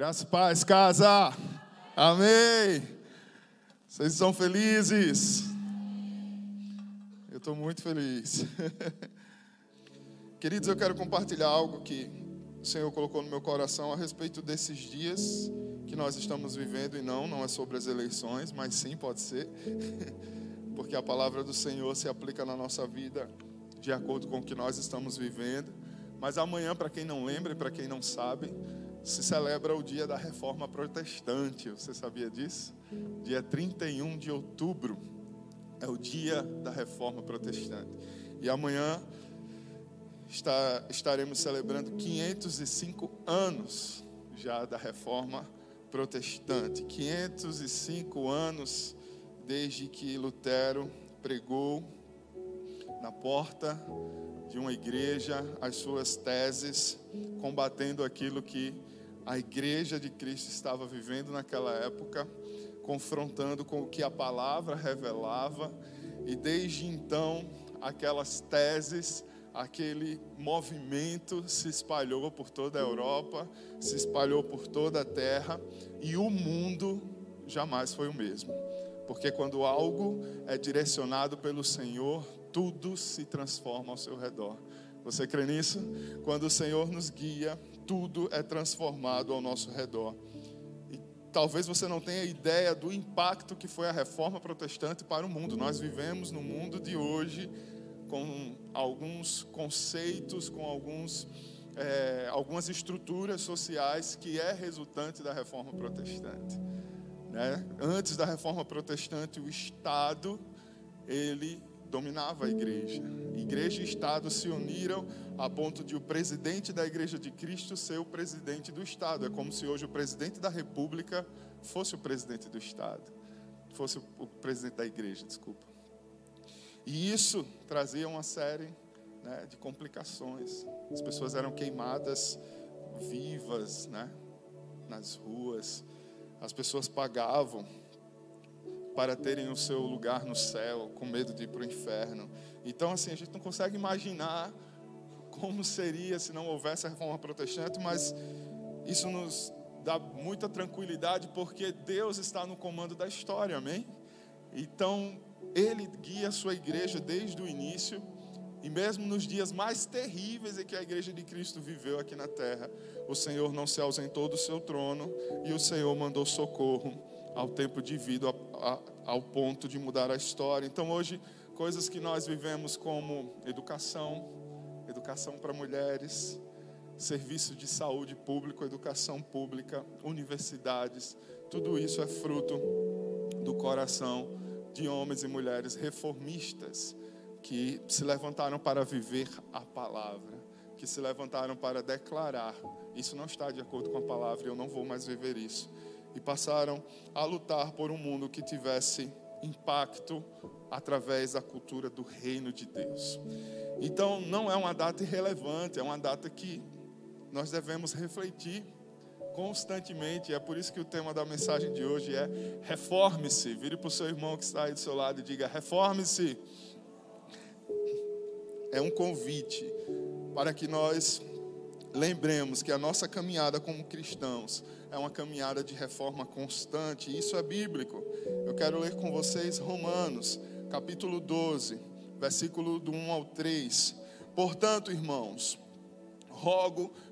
Graça e paz, casa. Amém. Vocês são felizes? Eu estou muito feliz. Queridos, eu quero compartilhar algo que o Senhor colocou no meu coração a respeito desses dias que nós estamos vivendo e não, não é sobre as eleições, mas sim pode ser, porque a palavra do Senhor se aplica na nossa vida de acordo com o que nós estamos vivendo. Mas amanhã, para quem não lembra e para quem não sabe, se celebra o dia da reforma protestante. Você sabia disso? Dia 31 de outubro é o dia da reforma protestante. E amanhã está, estaremos celebrando 505 anos já da reforma protestante. 505 anos desde que Lutero pregou na porta de uma igreja as suas teses, combatendo aquilo que a igreja de Cristo estava vivendo naquela época, confrontando com o que a palavra revelava, e desde então aquelas teses, aquele movimento se espalhou por toda a Europa, se espalhou por toda a terra, e o mundo jamais foi o mesmo. Porque quando algo é direcionado pelo Senhor, tudo se transforma ao seu redor. Você crê nisso? Quando o Senhor nos guia, tudo é transformado ao nosso redor. E talvez você não tenha ideia do impacto que foi a reforma protestante para o mundo. Nós vivemos no mundo de hoje com alguns conceitos, com alguns, é, algumas estruturas sociais que é resultante da reforma protestante. Né? Antes da reforma protestante, o Estado ele dominava a igreja. Igreja e Estado se uniram a ponto de o presidente da Igreja de Cristo ser o presidente do Estado. É como se hoje o presidente da República fosse o presidente do Estado, fosse o presidente da Igreja, desculpa. E isso trazia uma série né, de complicações. As pessoas eram queimadas vivas, né, nas ruas. As pessoas pagavam para terem o seu lugar no céu, com medo de ir para o inferno. Então, assim, a gente não consegue imaginar como seria se não houvesse a reforma protestante, mas isso nos dá muita tranquilidade porque Deus está no comando da história, amém? Então, Ele guia a sua igreja desde o início. E mesmo nos dias mais terríveis em que a igreja de Cristo viveu aqui na terra, o Senhor não se ausentou do seu trono e o Senhor mandou socorro ao tempo devido a, a, ao ponto de mudar a história. Então, hoje, coisas que nós vivemos como educação, educação para mulheres, serviço de saúde público, educação pública, universidades, tudo isso é fruto do coração de homens e mulheres reformistas que se levantaram para viver a palavra, que se levantaram para declarar: isso não está de acordo com a palavra, eu não vou mais viver isso e passaram a lutar por um mundo que tivesse impacto através da cultura do reino de Deus. Então, não é uma data irrelevante, é uma data que nós devemos refletir constantemente. É por isso que o tema da mensagem de hoje é reforme-se. Vire para o seu irmão que está aí do seu lado e diga: reforme-se. É um convite para que nós lembremos que a nossa caminhada como cristãos é uma caminhada de reforma constante, isso é bíblico. Eu quero ler com vocês Romanos, capítulo 12, versículo do 1 ao 3. Portanto, irmãos, rogo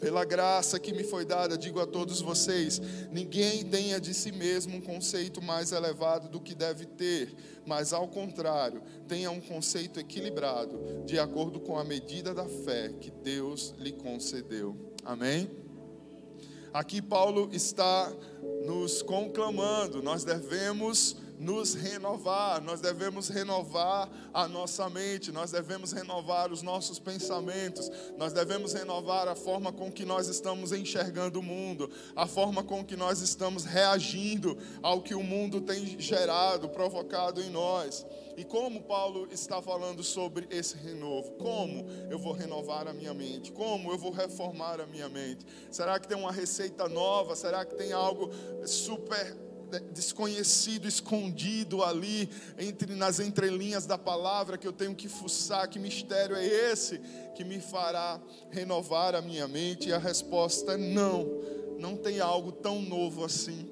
pela graça que me foi dada, digo a todos vocês: ninguém tenha de si mesmo um conceito mais elevado do que deve ter, mas ao contrário, tenha um conceito equilibrado, de acordo com a medida da fé que Deus lhe concedeu. Amém? Aqui Paulo está nos conclamando, nós devemos nos renovar, nós devemos renovar a nossa mente, nós devemos renovar os nossos pensamentos, nós devemos renovar a forma com que nós estamos enxergando o mundo, a forma com que nós estamos reagindo ao que o mundo tem gerado, provocado em nós. E como Paulo está falando sobre esse renovo? Como eu vou renovar a minha mente? Como eu vou reformar a minha mente? Será que tem uma receita nova? Será que tem algo super desconhecido, escondido ali entre nas entrelinhas da palavra que eu tenho que fuçar, que mistério é esse que me fará renovar a minha mente? E a resposta é não. Não tem algo tão novo assim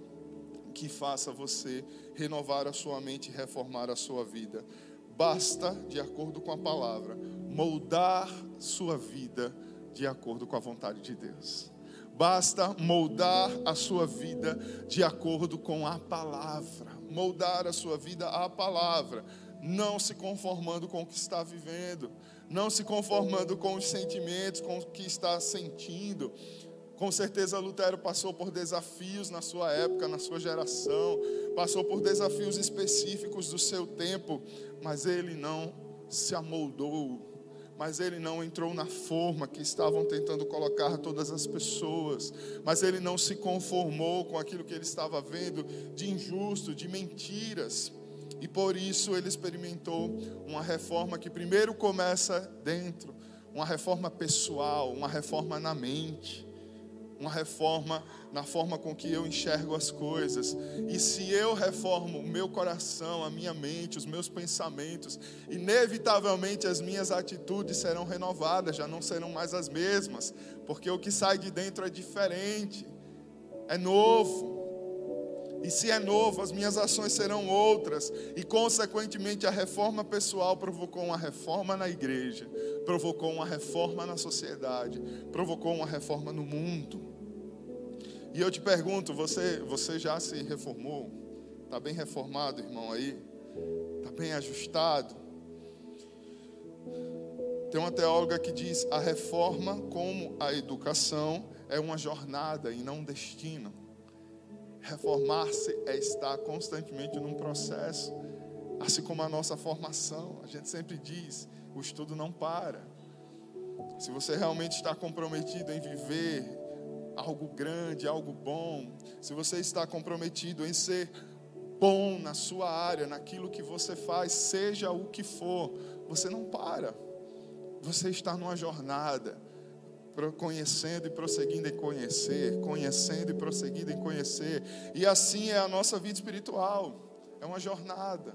que faça você renovar a sua mente e reformar a sua vida. Basta, de acordo com a palavra, moldar sua vida de acordo com a vontade de Deus. Basta moldar a sua vida de acordo com a palavra. Moldar a sua vida à palavra. Não se conformando com o que está vivendo. Não se conformando com os sentimentos, com o que está sentindo com certeza Lutero passou por desafios na sua época, na sua geração, passou por desafios específicos do seu tempo, mas ele não se amoldou, mas ele não entrou na forma que estavam tentando colocar todas as pessoas, mas ele não se conformou com aquilo que ele estava vendo de injusto, de mentiras. E por isso ele experimentou uma reforma que primeiro começa dentro, uma reforma pessoal, uma reforma na mente uma reforma na forma com que eu enxergo as coisas. E se eu reformo o meu coração, a minha mente, os meus pensamentos, inevitavelmente as minhas atitudes serão renovadas, já não serão mais as mesmas, porque o que sai de dentro é diferente, é novo. E se é novo, as minhas ações serão outras. E, consequentemente, a reforma pessoal provocou uma reforma na igreja, provocou uma reforma na sociedade, provocou uma reforma no mundo. E eu te pergunto: você, você já se reformou? Está bem reformado, irmão, aí? Está bem ajustado? Tem uma teóloga que diz: a reforma, como a educação, é uma jornada e não um destino. Reformar-se é estar constantemente num processo, assim como a nossa formação. A gente sempre diz: o estudo não para. Se você realmente está comprometido em viver algo grande, algo bom, se você está comprometido em ser bom na sua área, naquilo que você faz, seja o que for, você não para. Você está numa jornada conhecendo e prosseguindo em conhecer, conhecendo e prosseguindo em conhecer. E assim é a nossa vida espiritual. É uma jornada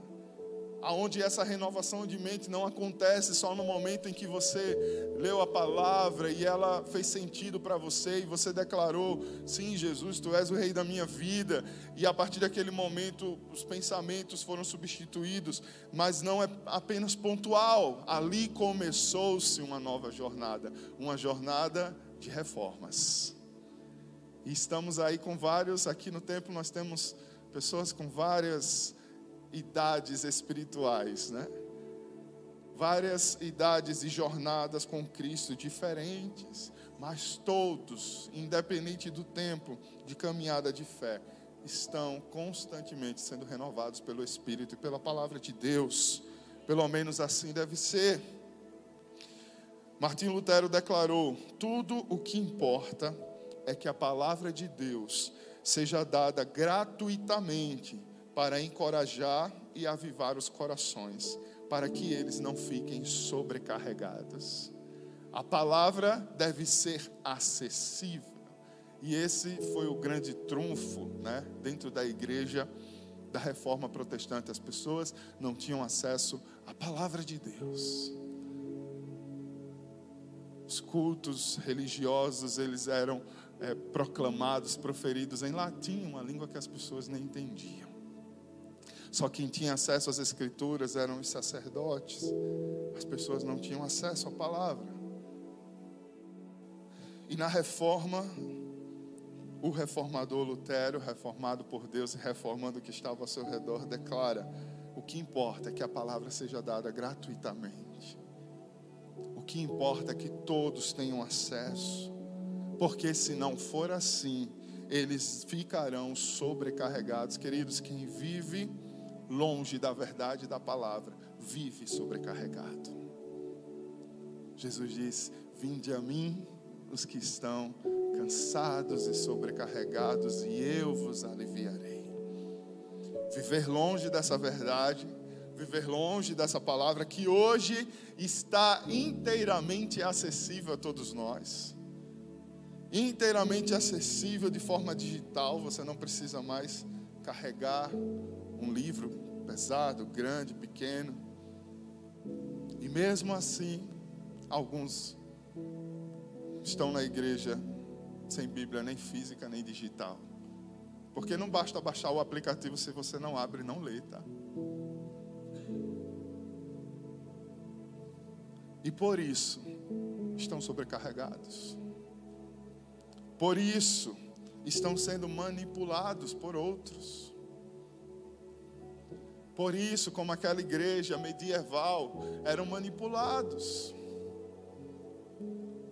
aonde essa renovação de mente não acontece só no momento em que você leu a palavra e ela fez sentido para você e você declarou: "Sim, Jesus, tu és o rei da minha vida". E a partir daquele momento os pensamentos foram substituídos, mas não é apenas pontual. Ali começou-se uma nova jornada, uma jornada de reformas. E estamos aí com vários, aqui no templo nós temos pessoas com várias idades espirituais, né? Várias idades e jornadas com Cristo diferentes, mas todos, independente do tempo de caminhada de fé, estão constantemente sendo renovados pelo Espírito e pela palavra de Deus. Pelo menos assim deve ser. Martim Lutero declarou: tudo o que importa é que a palavra de Deus seja dada gratuitamente para encorajar e avivar os corações, para que eles não fiquem sobrecarregados. A palavra deve ser acessível. E esse foi o grande trunfo, né, dentro da igreja da reforma protestante. As pessoas não tinham acesso à palavra de Deus. Os cultos religiosos, eles eram é, proclamados, proferidos em latim, uma língua que as pessoas nem entendiam. Só quem tinha acesso às escrituras eram os sacerdotes. As pessoas não tinham acesso à palavra. E na reforma, o reformador Lutero, reformado por Deus e reformando o que estava ao seu redor, declara: o que importa é que a palavra seja dada gratuitamente. O que importa é que todos tenham acesso. Porque se não for assim, eles ficarão sobrecarregados. Queridos, quem vive longe da verdade da palavra, vive sobrecarregado. Jesus diz: Vinde a mim os que estão cansados e sobrecarregados, e eu vos aliviarei. Viver longe dessa verdade, viver longe dessa palavra que hoje está inteiramente acessível a todos nós. Inteiramente acessível de forma digital, você não precisa mais carregar um livro pesado, grande, pequeno. E mesmo assim, alguns estão na igreja sem Bíblia nem física nem digital. Porque não basta baixar o aplicativo se você não abre e não lê, tá? E por isso estão sobrecarregados. Por isso estão sendo manipulados por outros. Por isso, como aquela igreja medieval, eram manipulados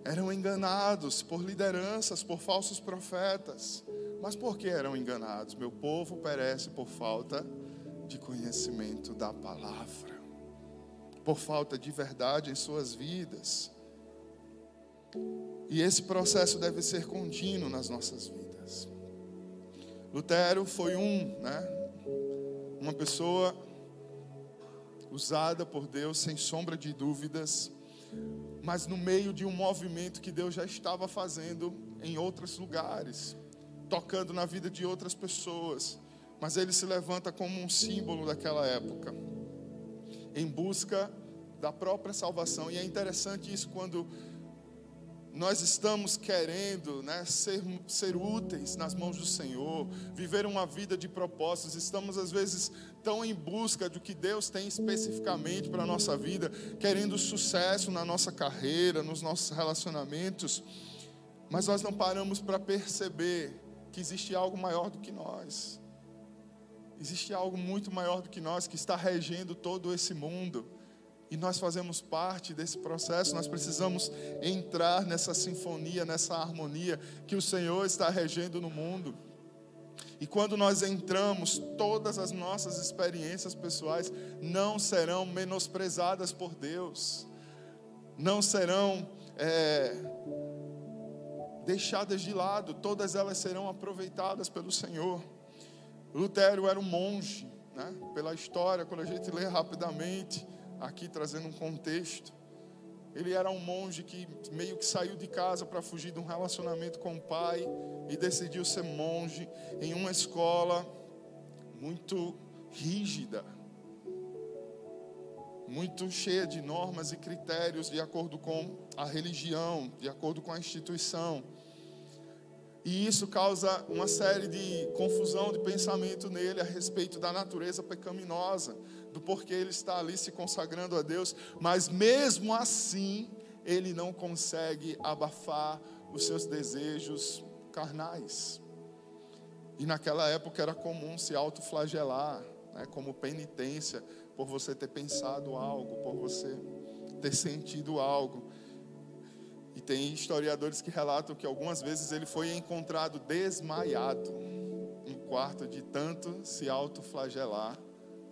eram enganados por lideranças, por falsos profetas. Mas por que eram enganados? Meu povo perece por falta de conhecimento da palavra, por falta de verdade em suas vidas. E esse processo deve ser contínuo nas nossas vidas. Lutero foi um, né? Uma pessoa usada por Deus sem sombra de dúvidas mas no meio de um movimento que Deus já estava fazendo em outros lugares, tocando na vida de outras pessoas. Mas ele se levanta como um símbolo daquela época, em busca da própria salvação. E é interessante isso quando nós estamos querendo né, ser, ser úteis nas mãos do Senhor, viver uma vida de propósitos, estamos às vezes tão em busca do que Deus tem especificamente para a nossa vida, querendo sucesso na nossa carreira, nos nossos relacionamentos, mas nós não paramos para perceber que existe algo maior do que nós, existe algo muito maior do que nós que está regendo todo esse mundo e nós fazemos parte desse processo, nós precisamos entrar nessa sinfonia, nessa harmonia que o Senhor está regendo no mundo. E quando nós entramos, todas as nossas experiências pessoais não serão menosprezadas por Deus, não serão é, deixadas de lado, todas elas serão aproveitadas pelo Senhor. Lutero era um monge, né? pela história, quando a gente lê rapidamente, aqui trazendo um contexto. Ele era um monge que meio que saiu de casa para fugir de um relacionamento com o pai e decidiu ser monge em uma escola muito rígida, muito cheia de normas e critérios de acordo com a religião, de acordo com a instituição. E isso causa uma série de confusão de pensamento nele a respeito da natureza pecaminosa, do porquê ele está ali se consagrando a Deus, mas mesmo assim, ele não consegue abafar os seus desejos carnais. E naquela época era comum se autoflagelar, né, como penitência por você ter pensado algo, por você ter sentido algo. E tem historiadores que relatam que algumas vezes ele foi encontrado desmaiado no quarto de tanto se autoflagelar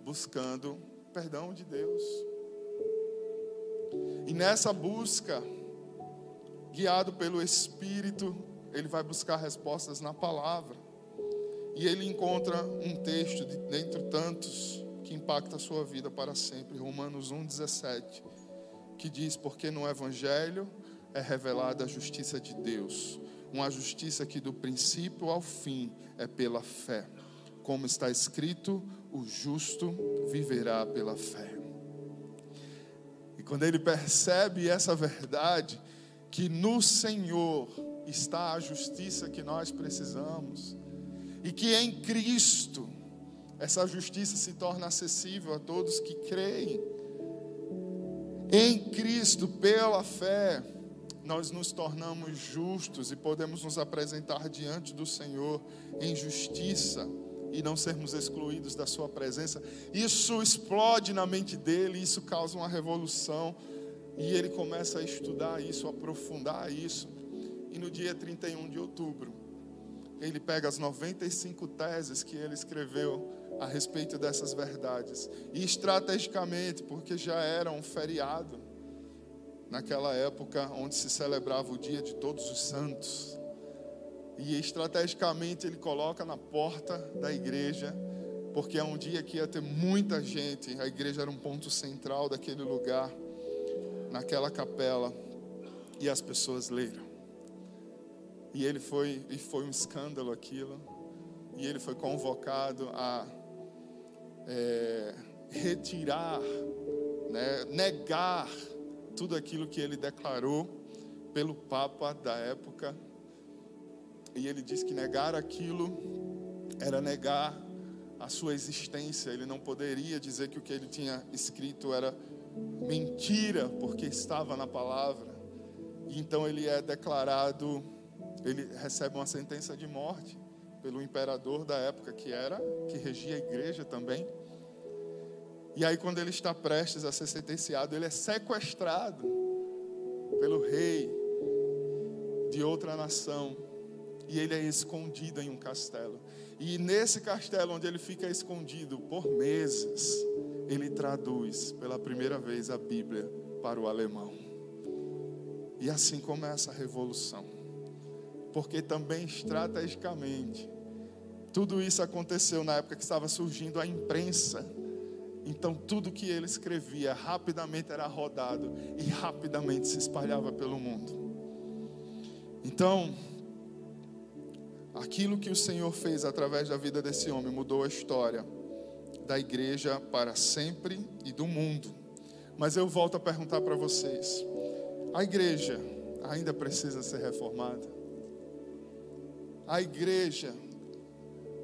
buscando perdão de Deus. E nessa busca, guiado pelo Espírito, ele vai buscar respostas na palavra. E ele encontra um texto, de, dentre tantos, que impacta a sua vida para sempre. Romanos 1,17, que diz: Porque no Evangelho é revelada a justiça de Deus, uma justiça que do princípio ao fim é pela fé. Como está escrito, o justo viverá pela fé. E quando ele percebe essa verdade, que no Senhor está a justiça que nós precisamos, e que em Cristo essa justiça se torna acessível a todos que creem. Em Cristo, pela fé, nós nos tornamos justos e podemos nos apresentar diante do Senhor em justiça e não sermos excluídos da Sua presença. Isso explode na mente dele, isso causa uma revolução. E ele começa a estudar isso, a aprofundar isso. E no dia 31 de outubro, ele pega as 95 teses que ele escreveu a respeito dessas verdades. E estrategicamente, porque já era um feriado, naquela época onde se celebrava o dia de todos os santos. E estrategicamente ele coloca na porta da igreja, porque é um dia que ia ter muita gente, a igreja era um ponto central daquele lugar, naquela capela, e as pessoas leram. E ele foi, e foi um escândalo aquilo, e ele foi convocado a é, retirar, né, negar tudo aquilo que ele declarou pelo Papa da época. E ele diz que negar aquilo era negar a sua existência. Ele não poderia dizer que o que ele tinha escrito era mentira, porque estava na palavra. E então ele é declarado, ele recebe uma sentença de morte pelo imperador da época que era, que regia a igreja também. E aí, quando ele está prestes a ser sentenciado, ele é sequestrado pelo rei de outra nação. E ele é escondido em um castelo. E nesse castelo, onde ele fica escondido por meses, ele traduz pela primeira vez a Bíblia para o alemão. E assim começa a revolução. Porque também estrategicamente, tudo isso aconteceu na época que estava surgindo a imprensa então tudo que ele escrevia rapidamente era rodado e rapidamente se espalhava pelo mundo. Então, aquilo que o Senhor fez através da vida desse homem mudou a história da igreja para sempre e do mundo. Mas eu volto a perguntar para vocês: a igreja ainda precisa ser reformada? A igreja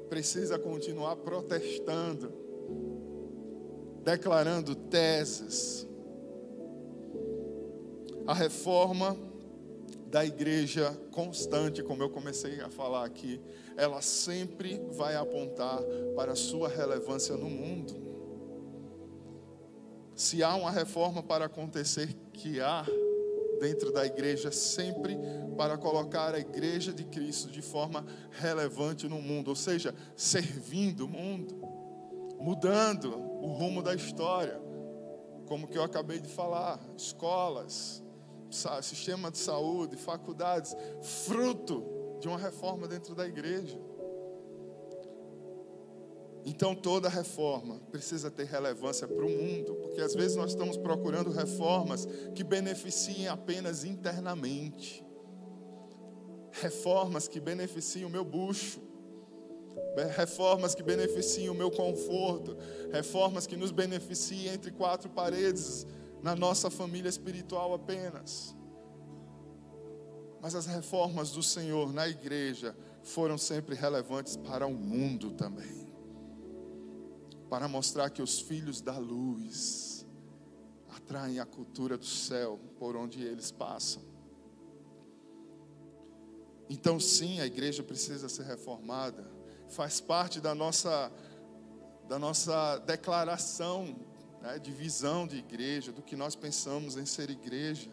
precisa continuar protestando declarando teses. A reforma da igreja constante, como eu comecei a falar aqui, ela sempre vai apontar para a sua relevância no mundo. Se há uma reforma para acontecer, que há dentro da igreja, sempre para colocar a igreja de Cristo de forma relevante no mundo, ou seja, servindo o mundo, mudando o rumo da história, como que eu acabei de falar, escolas, sistema de saúde, faculdades, fruto de uma reforma dentro da igreja. Então toda reforma precisa ter relevância para o mundo, porque às vezes nós estamos procurando reformas que beneficiem apenas internamente, reformas que beneficiem o meu bucho, reformas que beneficiem o meu conforto, reformas que nos beneficiem entre quatro paredes na nossa família espiritual apenas. Mas as reformas do Senhor na igreja foram sempre relevantes para o mundo também. Para mostrar que os filhos da luz atraem a cultura do céu por onde eles passam. Então, sim, a igreja precisa ser reformada faz parte da nossa, da nossa declaração né, de visão de igreja, do que nós pensamos em ser igreja.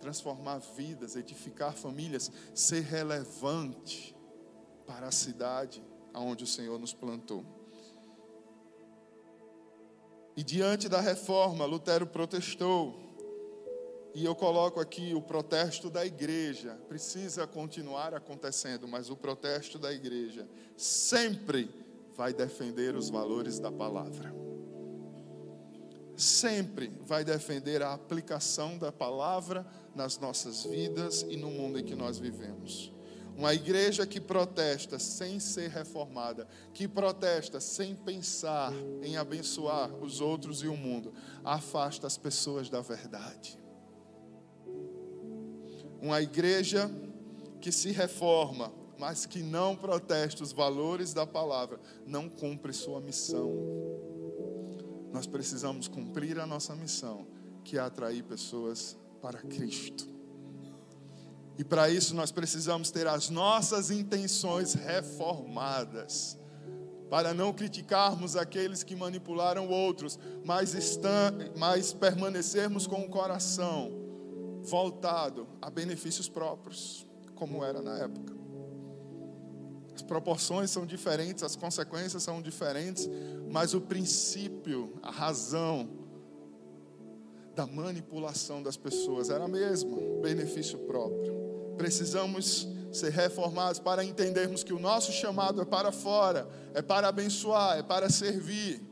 Transformar vidas, edificar famílias, ser relevante para a cidade aonde o Senhor nos plantou. E diante da reforma, Lutero protestou e eu coloco aqui o protesto da igreja, precisa continuar acontecendo, mas o protesto da igreja sempre vai defender os valores da palavra. Sempre vai defender a aplicação da palavra nas nossas vidas e no mundo em que nós vivemos. Uma igreja que protesta sem ser reformada, que protesta sem pensar em abençoar os outros e o mundo, afasta as pessoas da verdade. Uma igreja que se reforma, mas que não protesta os valores da palavra, não cumpre sua missão. Nós precisamos cumprir a nossa missão, que é atrair pessoas para Cristo. E para isso nós precisamos ter as nossas intenções reformadas, para não criticarmos aqueles que manipularam outros, mas, está, mas permanecermos com o coração voltado a benefícios próprios, como era na época. As proporções são diferentes, as consequências são diferentes, mas o princípio, a razão da manipulação das pessoas era a mesma, benefício próprio. Precisamos ser reformados para entendermos que o nosso chamado é para fora, é para abençoar, é para servir.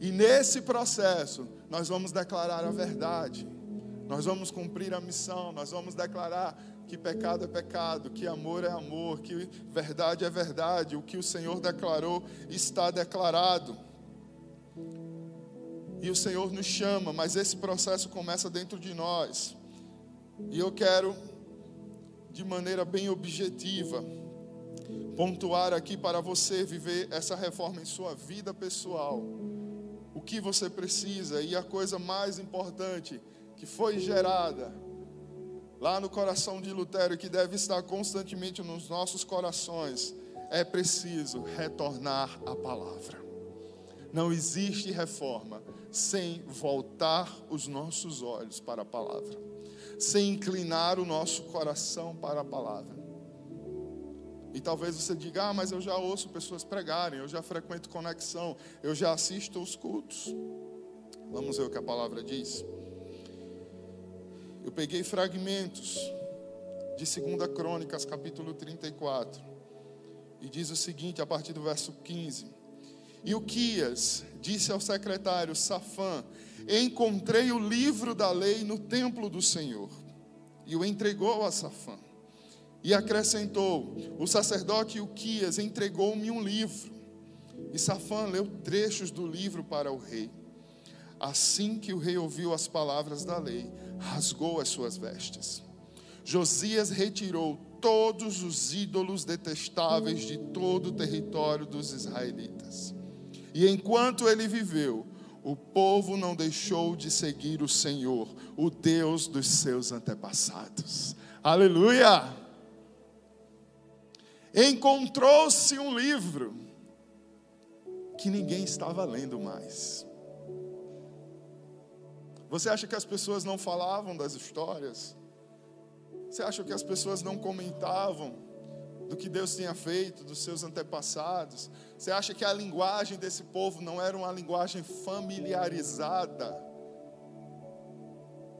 E nesse processo, nós vamos declarar a verdade, nós vamos cumprir a missão, nós vamos declarar que pecado é pecado, que amor é amor, que verdade é verdade, o que o Senhor declarou está declarado. E o Senhor nos chama, mas esse processo começa dentro de nós. E eu quero, de maneira bem objetiva, pontuar aqui para você viver essa reforma em sua vida pessoal. O que você precisa e a coisa mais importante que foi gerada lá no coração de Lutero que deve estar constantemente nos nossos corações é preciso retornar à palavra. Não existe reforma sem voltar os nossos olhos para a palavra, sem inclinar o nosso coração para a palavra. E talvez você diga: Ah, mas eu já ouço pessoas pregarem, eu já frequento conexão, eu já assisto os cultos. Vamos ver o que a palavra diz. Eu peguei fragmentos de 2 Crônicas, capítulo 34, e diz o seguinte, a partir do verso 15. E o Quias disse ao secretário Safã: Encontrei o livro da lei no templo do Senhor. E o entregou a Safã. E acrescentou: O sacerdote Uquias entregou-me um livro. E Safã leu trechos do livro para o rei. Assim que o rei ouviu as palavras da lei, rasgou as suas vestes. Josias retirou todos os ídolos detestáveis de todo o território dos israelitas e enquanto ele viveu, o povo não deixou de seguir o Senhor, o Deus dos seus antepassados. Aleluia! Encontrou-se um livro que ninguém estava lendo mais. Você acha que as pessoas não falavam das histórias? Você acha que as pessoas não comentavam do que Deus tinha feito, dos seus antepassados? Você acha que a linguagem desse povo não era uma linguagem familiarizada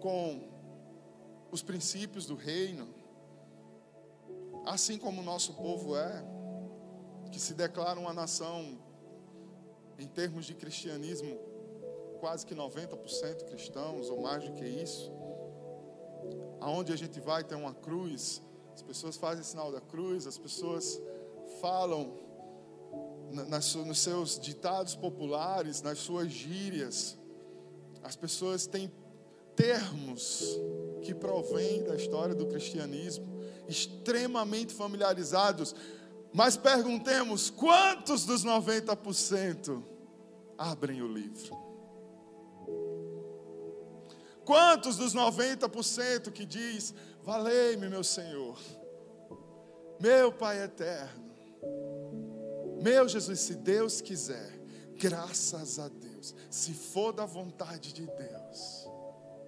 com os princípios do reino? Assim como o nosso povo é, que se declara uma nação, em termos de cristianismo, quase que 90% cristãos, ou mais do que isso. Aonde a gente vai tem uma cruz, as pessoas fazem sinal da cruz, as pessoas falam nas, nos seus ditados populares, nas suas gírias. As pessoas têm termos que provêm da história do cristianismo, extremamente familiarizados. Mas perguntemos: quantos dos 90% abrem o livro? Quantos dos 90% que diz: Valei-me, meu Senhor, meu Pai eterno, meu Jesus, se Deus quiser, graças a Deus, se for da vontade de Deus.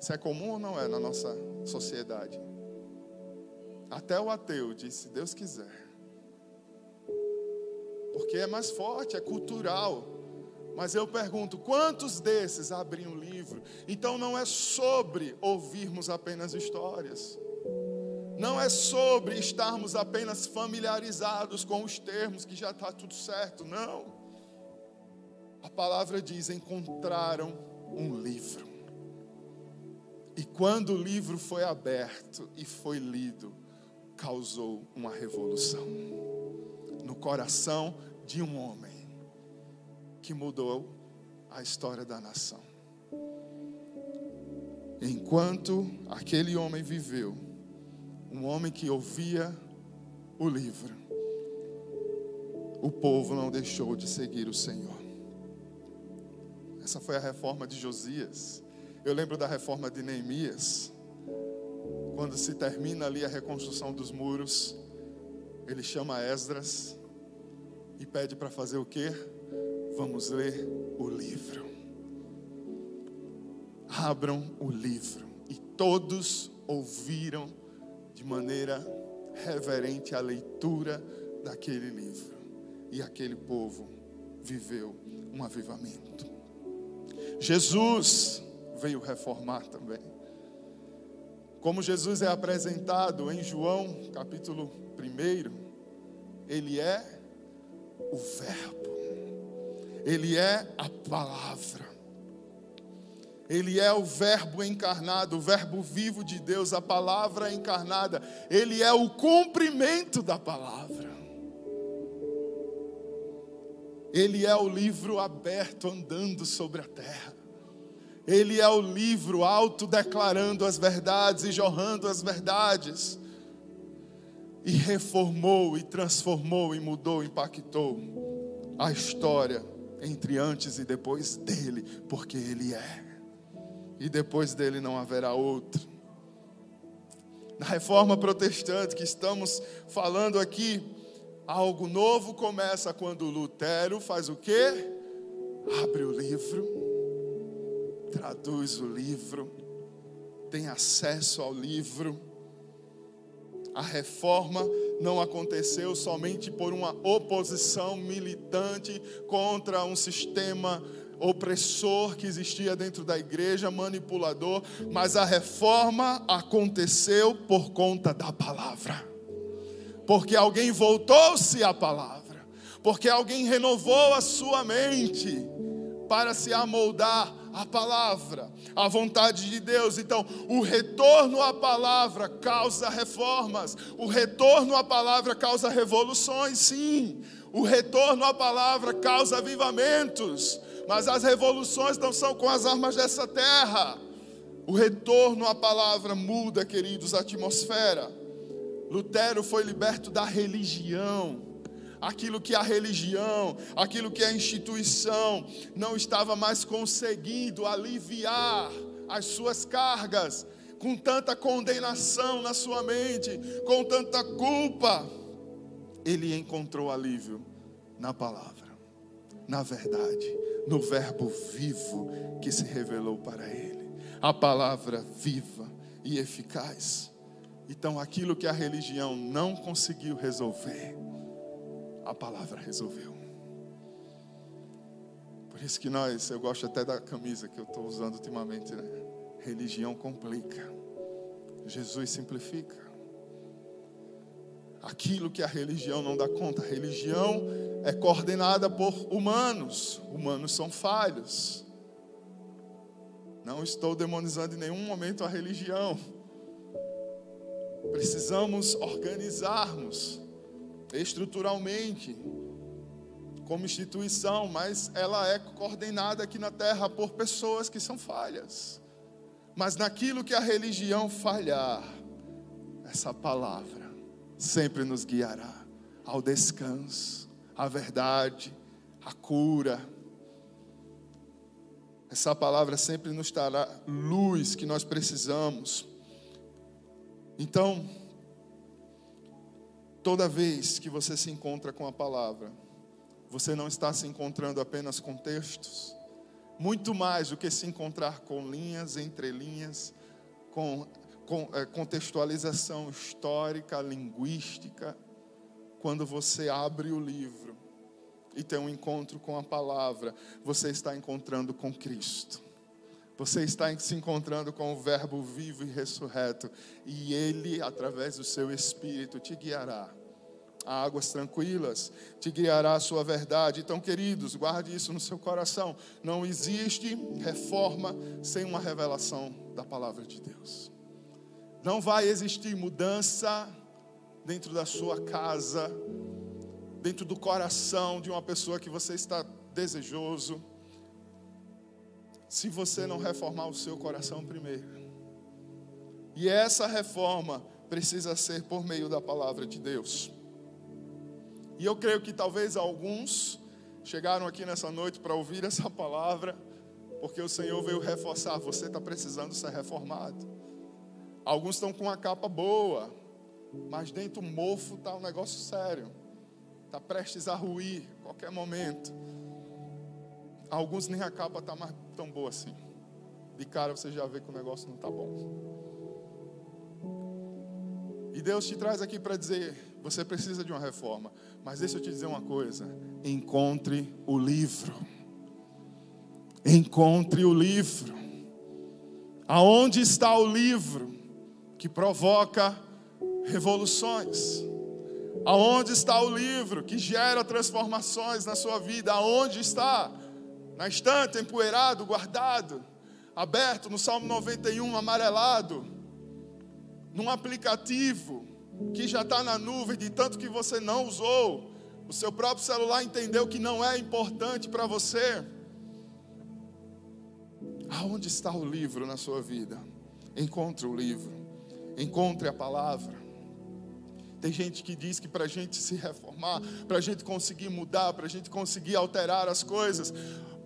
Isso é comum ou não é na nossa sociedade? Até o ateu diz: se Deus quiser. Porque é mais forte, é cultural. Mas eu pergunto: quantos desses abrem um livro? Então não é sobre ouvirmos apenas histórias não é sobre estarmos apenas familiarizados com os termos que já está tudo certo, não. A palavra diz: encontraram um livro. E quando o livro foi aberto e foi lido, causou uma revolução no coração de um homem que mudou a história da nação. Enquanto aquele homem viveu, um homem que ouvia o livro, o povo não deixou de seguir o Senhor. Essa foi a reforma de Josias. Eu lembro da reforma de Neemias. Quando se termina ali a reconstrução dos muros, ele chama Esdras e pede para fazer o quê? Vamos ler o livro. Abram o livro. E todos ouviram de maneira reverente à leitura daquele livro. E aquele povo viveu um avivamento. Jesus veio reformar também. Como Jesus é apresentado em João, capítulo 1, ele é o Verbo, ele é a palavra. Ele é o Verbo encarnado, o Verbo vivo de Deus, a palavra encarnada. Ele é o cumprimento da palavra. Ele é o livro aberto andando sobre a terra. Ele é o livro alto declarando as verdades e jorrando as verdades. E reformou, e transformou, e mudou, impactou a história entre antes e depois dele, porque ele é e depois dele não haverá outro. Na reforma protestante que estamos falando aqui, algo novo começa quando Lutero faz o quê? Abre o livro, traduz o livro, tem acesso ao livro. A reforma não aconteceu somente por uma oposição militante contra um sistema opressor que existia dentro da igreja, manipulador, mas a reforma aconteceu por conta da palavra. Porque alguém voltou-se à palavra, porque alguém renovou a sua mente para se amoldar à palavra, à vontade de Deus. Então, o retorno à palavra causa reformas, o retorno à palavra causa revoluções, sim. O retorno à palavra causa avivamentos. Mas as revoluções não são com as armas dessa terra. O retorno à palavra muda, queridos, a atmosfera. Lutero foi liberto da religião. Aquilo que a religião, aquilo que a instituição não estava mais conseguindo aliviar as suas cargas, com tanta condenação na sua mente, com tanta culpa, ele encontrou alívio na palavra, na verdade no Verbo vivo que se revelou para ele. A palavra viva e eficaz. Então, aquilo que a religião não conseguiu resolver, a palavra resolveu. Por isso que nós, eu gosto até da camisa que eu estou usando ultimamente, né? Religião complica, Jesus simplifica aquilo que a religião não dá conta. A religião é coordenada por humanos, humanos são falhos. Não estou demonizando em nenhum momento a religião. Precisamos organizarmos estruturalmente, como instituição, mas ela é coordenada aqui na terra por pessoas que são falhas. Mas naquilo que a religião falhar, essa palavra sempre nos guiará ao descanso, à verdade, à cura. Essa palavra sempre nos dará luz que nós precisamos. Então, toda vez que você se encontra com a palavra, você não está se encontrando apenas com textos, muito mais do que se encontrar com linhas, entrelinhas, com é, contextualização histórica, linguística, quando você abre o livro e tem um encontro com a palavra, você está encontrando com Cristo. Você está se encontrando com o Verbo vivo e ressurreto, e Ele, através do seu Espírito, te guiará a águas tranquilas, te guiará a sua verdade. Então, queridos, guarde isso no seu coração. Não existe reforma sem uma revelação da palavra de Deus. Não vai existir mudança dentro da sua casa, dentro do coração de uma pessoa que você está desejoso, se você não reformar o seu coração primeiro. E essa reforma precisa ser por meio da palavra de Deus. E eu creio que talvez alguns chegaram aqui nessa noite para ouvir essa palavra, porque o Senhor veio reforçar: você está precisando ser reformado. Alguns estão com uma capa boa, mas dentro do mofo está um negócio sério. Está prestes a ruir a qualquer momento. Alguns nem a capa está mais tão boa assim. De cara você já vê que o negócio não está bom. E Deus te traz aqui para dizer: você precisa de uma reforma. Mas deixa eu te dizer uma coisa: encontre o livro. Encontre o livro. Aonde está o livro que provoca revoluções? Aonde está o livro que gera transformações na sua vida? Aonde está? Na estante, empoeirado, guardado, aberto no Salmo 91, amarelado, num aplicativo que já está na nuvem de tanto que você não usou. O seu próprio celular entendeu que não é importante para você. Aonde está o livro na sua vida? Encontre o livro, encontre a palavra. Tem gente que diz que para a gente se reformar, para a gente conseguir mudar, para a gente conseguir alterar as coisas,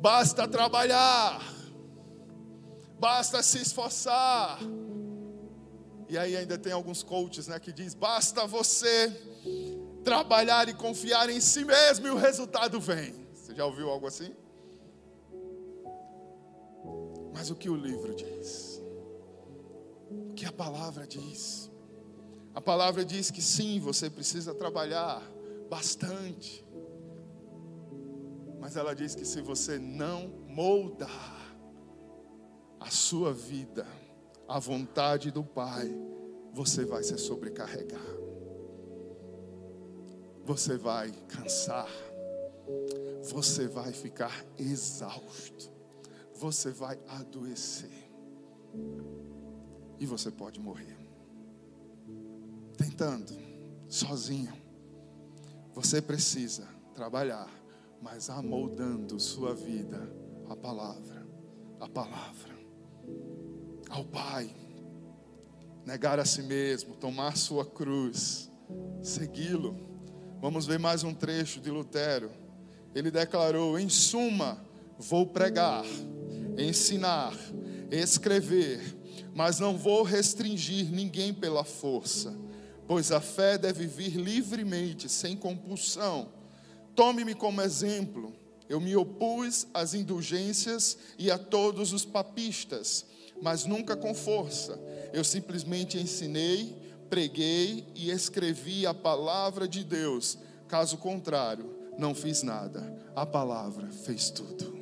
basta trabalhar, basta se esforçar. E aí ainda tem alguns coaches né, que diz: basta você trabalhar e confiar em si mesmo e o resultado vem. Você já ouviu algo assim? Mas o que o livro diz? O que a palavra diz? A palavra diz que sim, você precisa trabalhar bastante. Mas ela diz que se você não moldar a sua vida à vontade do Pai, você vai se sobrecarregar. Você vai cansar. Você vai ficar exausto. Você vai adoecer. E você pode morrer tentando, sozinho. Você precisa trabalhar, mas amoldando sua vida à palavra, a palavra, ao Pai. Negar a si mesmo, tomar sua cruz, segui-lo. Vamos ver mais um trecho de Lutero. Ele declarou: Em suma, vou pregar, ensinar, escrever, mas não vou restringir ninguém pela força pois a fé deve vir livremente, sem compulsão. Tome-me como exemplo. Eu me opus às indulgências e a todos os papistas, mas nunca com força. Eu simplesmente ensinei, preguei e escrevi a palavra de Deus. Caso contrário, não fiz nada. A palavra fez tudo.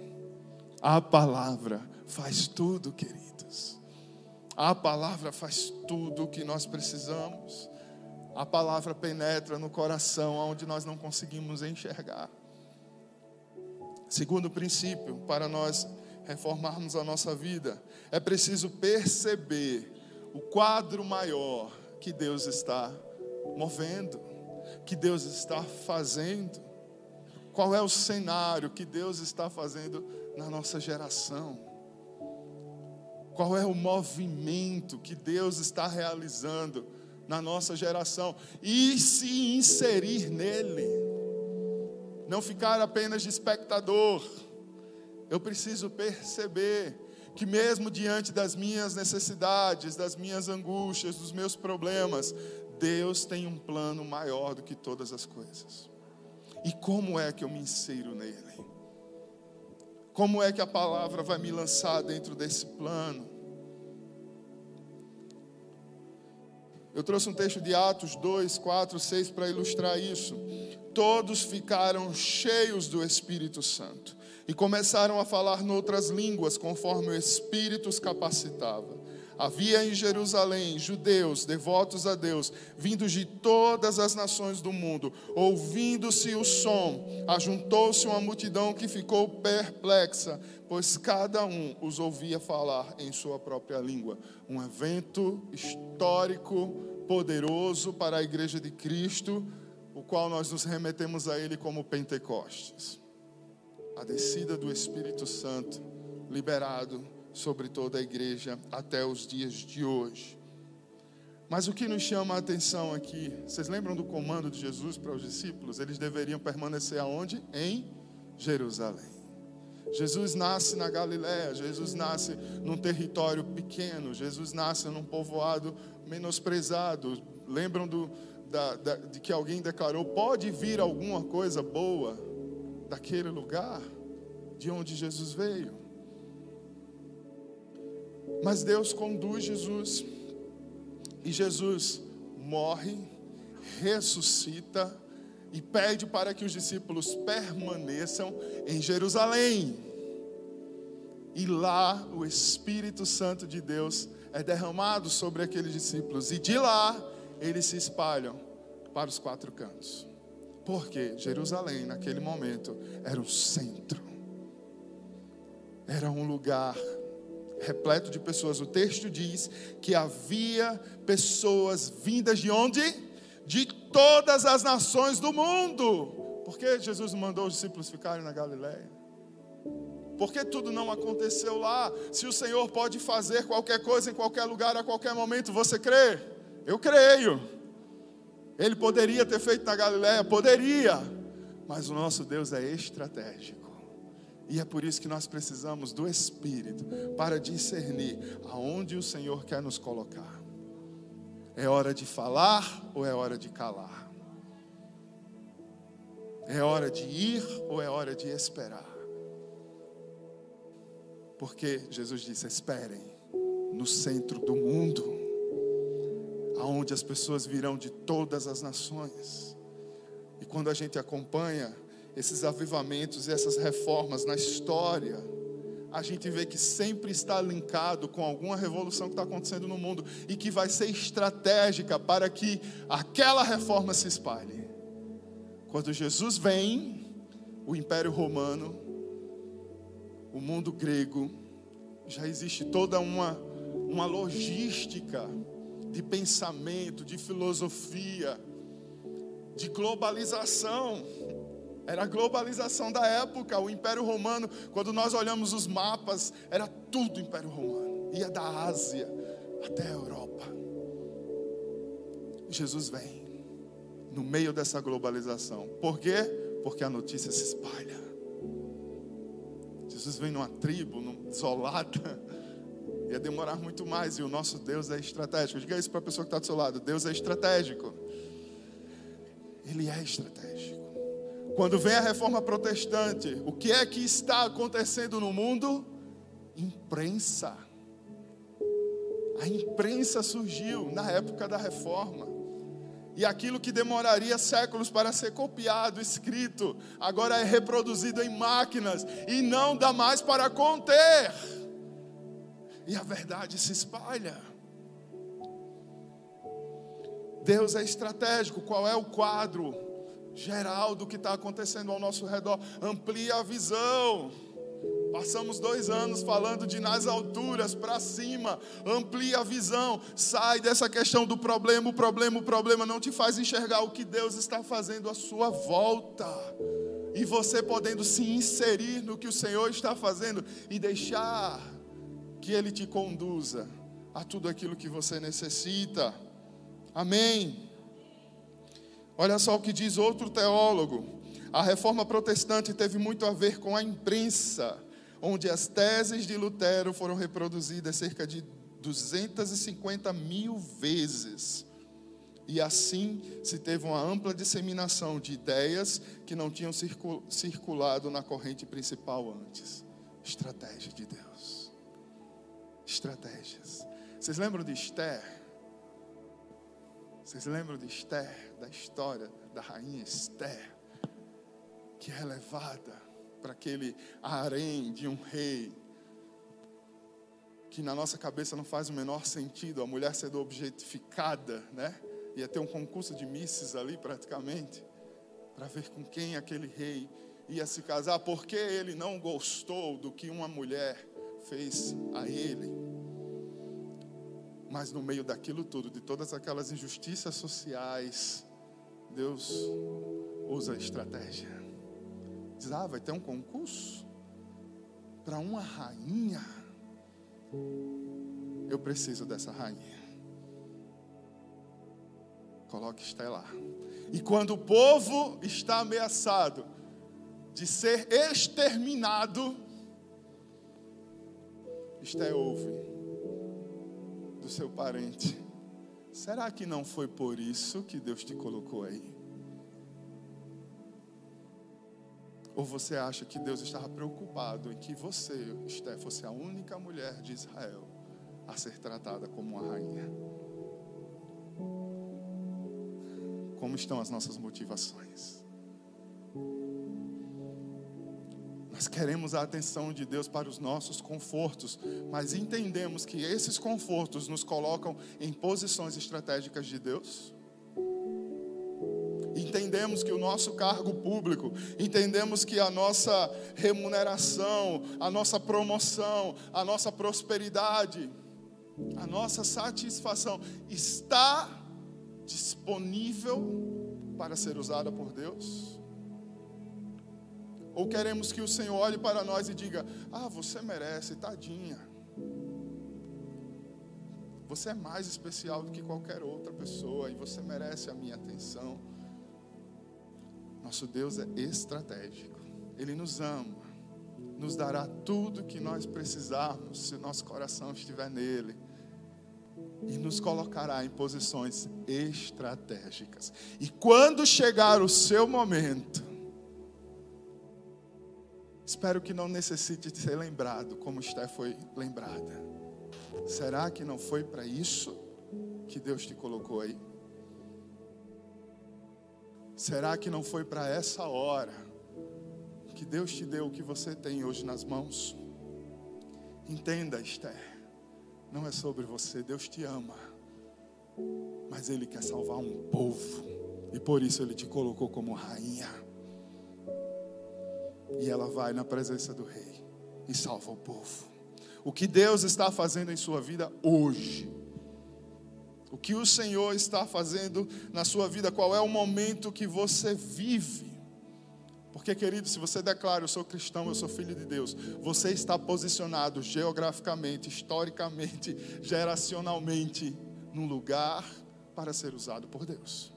A palavra faz tudo, queridos. A palavra faz tudo o que nós precisamos a palavra penetra no coração onde nós não conseguimos enxergar. Segundo princípio, para nós reformarmos a nossa vida, é preciso perceber o quadro maior que Deus está movendo, que Deus está fazendo. Qual é o cenário que Deus está fazendo na nossa geração? Qual é o movimento que Deus está realizando na nossa geração e se inserir nele. Não ficar apenas de espectador. Eu preciso perceber que, mesmo diante das minhas necessidades, das minhas angústias, dos meus problemas, Deus tem um plano maior do que todas as coisas. E como é que eu me insiro nele? Como é que a palavra vai me lançar dentro desse plano? Eu trouxe um texto de Atos 2, 4, 6 para ilustrar isso. Todos ficaram cheios do Espírito Santo e começaram a falar noutras línguas, conforme o Espírito os capacitava. Havia em Jerusalém judeus devotos a Deus, vindos de todas as nações do mundo. Ouvindo-se o som, ajuntou-se uma multidão que ficou perplexa, pois cada um os ouvia falar em sua própria língua. Um evento histórico poderoso para a igreja de Cristo, o qual nós nos remetemos a ele como Pentecostes. A descida do Espírito Santo liberado sobre toda a igreja até os dias de hoje. Mas o que nos chama a atenção aqui, vocês lembram do comando de Jesus para os discípulos? Eles deveriam permanecer aonde? Em Jerusalém. Jesus nasce na Galiléia, Jesus nasce num território pequeno, Jesus nasce num povoado menosprezado. Lembram do, da, da, de que alguém declarou: pode vir alguma coisa boa daquele lugar de onde Jesus veio? Mas Deus conduz Jesus. E Jesus morre, ressuscita e pede para que os discípulos permaneçam em Jerusalém. E lá o Espírito Santo de Deus é derramado sobre aqueles discípulos, e de lá eles se espalham para os quatro cantos. Porque Jerusalém, naquele momento, era o centro, era um lugar repleto de pessoas. O texto diz que havia pessoas vindas de onde? De todas as nações do mundo. Por que Jesus não mandou os discípulos ficarem na Galiléia? Por que tudo não aconteceu lá? Se o Senhor pode fazer qualquer coisa em qualquer lugar, a qualquer momento, você crê? Eu creio. Ele poderia ter feito na Galiléia? Poderia. Mas o nosso Deus é estratégico. E é por isso que nós precisamos do Espírito para discernir aonde o Senhor quer nos colocar. É hora de falar ou é hora de calar? É hora de ir ou é hora de esperar? Porque Jesus disse: esperem no centro do mundo, aonde as pessoas virão de todas as nações. E quando a gente acompanha esses avivamentos e essas reformas na história, a gente vê que sempre está linkado com alguma revolução que está acontecendo no mundo e que vai ser estratégica para que aquela reforma se espalhe. Quando Jesus vem, o Império Romano, o mundo grego, já existe toda uma, uma logística de pensamento, de filosofia, de globalização era a globalização da época, o Império Romano, quando nós olhamos os mapas, era tudo Império Romano. Ia da Ásia até a Europa. Jesus vem no meio dessa globalização. Por quê? Porque a notícia se espalha. Jesus vem numa tribo, isolada. Ia demorar muito mais. E o nosso Deus é estratégico. Diga isso para a pessoa que está do seu lado: Deus é estratégico. Ele é estratégico. Quando vem a reforma protestante, o que é que está acontecendo no mundo? Imprensa. A imprensa surgiu na época da reforma. E aquilo que demoraria séculos para ser copiado, escrito, agora é reproduzido em máquinas e não dá mais para conter. E a verdade se espalha. Deus é estratégico. Qual é o quadro? Geral do que está acontecendo ao nosso redor. Amplia a visão. Passamos dois anos falando de nas alturas para cima. Amplia a visão. Sai dessa questão do problema. O problema, o problema não te faz enxergar o que Deus está fazendo à sua volta. E você podendo se inserir no que o Senhor está fazendo e deixar que Ele te conduza a tudo aquilo que você necessita. Amém. Olha só o que diz outro teólogo. A reforma protestante teve muito a ver com a imprensa, onde as teses de Lutero foram reproduzidas cerca de 250 mil vezes. E assim se teve uma ampla disseminação de ideias que não tinham circulado na corrente principal antes. Estratégia de Deus. Estratégias. Vocês lembram de Esther? Vocês lembram de Esther, da história da rainha Esther, que é levada para aquele harém de um rei, que na nossa cabeça não faz o menor sentido, a mulher sendo objetificada, né? Ia ter um concurso de misses ali praticamente, para ver com quem aquele rei ia se casar, porque ele não gostou do que uma mulher fez a ele. Mas no meio daquilo tudo, de todas aquelas injustiças sociais, Deus usa a estratégia. Diz: Ah, vai ter um concurso para uma rainha. Eu preciso dessa rainha. Coloque Esté lá. E quando o povo está ameaçado de ser exterminado, Esté ouve do seu parente. Será que não foi por isso que Deus te colocou aí? Ou você acha que Deus estava preocupado em que você, Esté, fosse a única mulher de Israel a ser tratada como uma rainha? como estão as nossas motivações. Nós queremos a atenção de Deus para os nossos confortos, mas entendemos que esses confortos nos colocam em posições estratégicas de Deus. Entendemos que o nosso cargo público, entendemos que a nossa remuneração, a nossa promoção, a nossa prosperidade, a nossa satisfação está disponível para ser usada por Deus? Ou queremos que o Senhor olhe para nós e diga: Ah, você merece, tadinha. Você é mais especial do que qualquer outra pessoa e você merece a minha atenção. Nosso Deus é estratégico, Ele nos ama, nos dará tudo que nós precisarmos se o nosso coração estiver nele e nos colocará em posições estratégicas. E quando chegar o seu momento, espero que não necessite de ser lembrado como Esté foi lembrada. Será que não foi para isso que Deus te colocou aí? Será que não foi para essa hora que Deus te deu o que você tem hoje nas mãos? Entenda, Esther não é sobre você. Deus te ama, mas Ele quer salvar um povo, e por isso Ele te colocou como rainha. E ela vai na presença do Rei e salva o povo. O que Deus está fazendo em sua vida hoje? O que o Senhor está fazendo na sua vida? Qual é o momento que você vive? Porque, querido, se você declara, eu sou cristão, eu sou filho de Deus, você está posicionado geograficamente, historicamente, geracionalmente, num lugar para ser usado por Deus.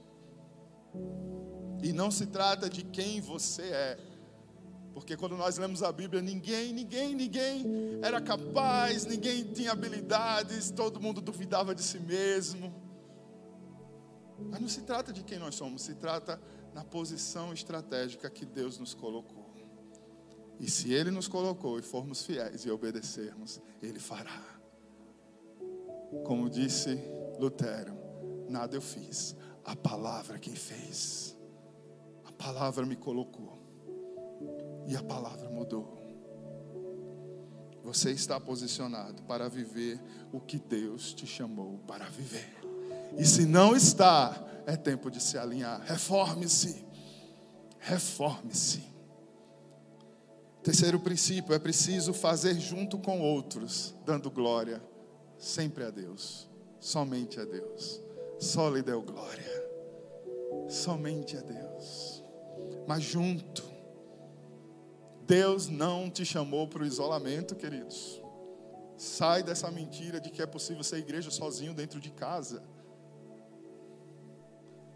E não se trata de quem você é. Porque quando nós lemos a Bíblia, ninguém, ninguém, ninguém era capaz, ninguém tinha habilidades, todo mundo duvidava de si mesmo. Mas não se trata de quem nós somos, se trata na posição estratégica que Deus nos colocou. E se Ele nos colocou e formos fiéis e obedecermos, Ele fará. Como disse Lutero, nada eu fiz, a palavra quem fez. A palavra me colocou e a palavra mudou. Você está posicionado para viver o que Deus te chamou para viver. E se não está, é tempo de se alinhar. Reforme-se. Reforme-se. Terceiro princípio, é preciso fazer junto com outros, dando glória sempre a Deus, somente a Deus. Só lhe deu glória, somente a Deus. Mas junto, Deus não te chamou para o isolamento, queridos. Sai dessa mentira de que é possível ser igreja sozinho dentro de casa.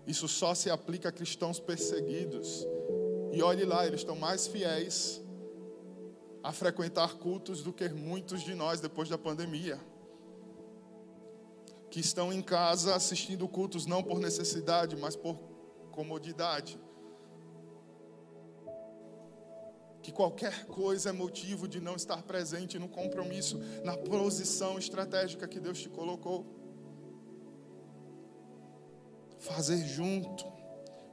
Isso só se aplica a cristãos perseguidos. E olhe lá, eles estão mais fiéis a frequentar cultos do que muitos de nós depois da pandemia. Que estão em casa assistindo cultos não por necessidade, mas por comodidade. Que qualquer coisa é motivo de não estar presente no compromisso, na posição estratégica que Deus te colocou fazer junto.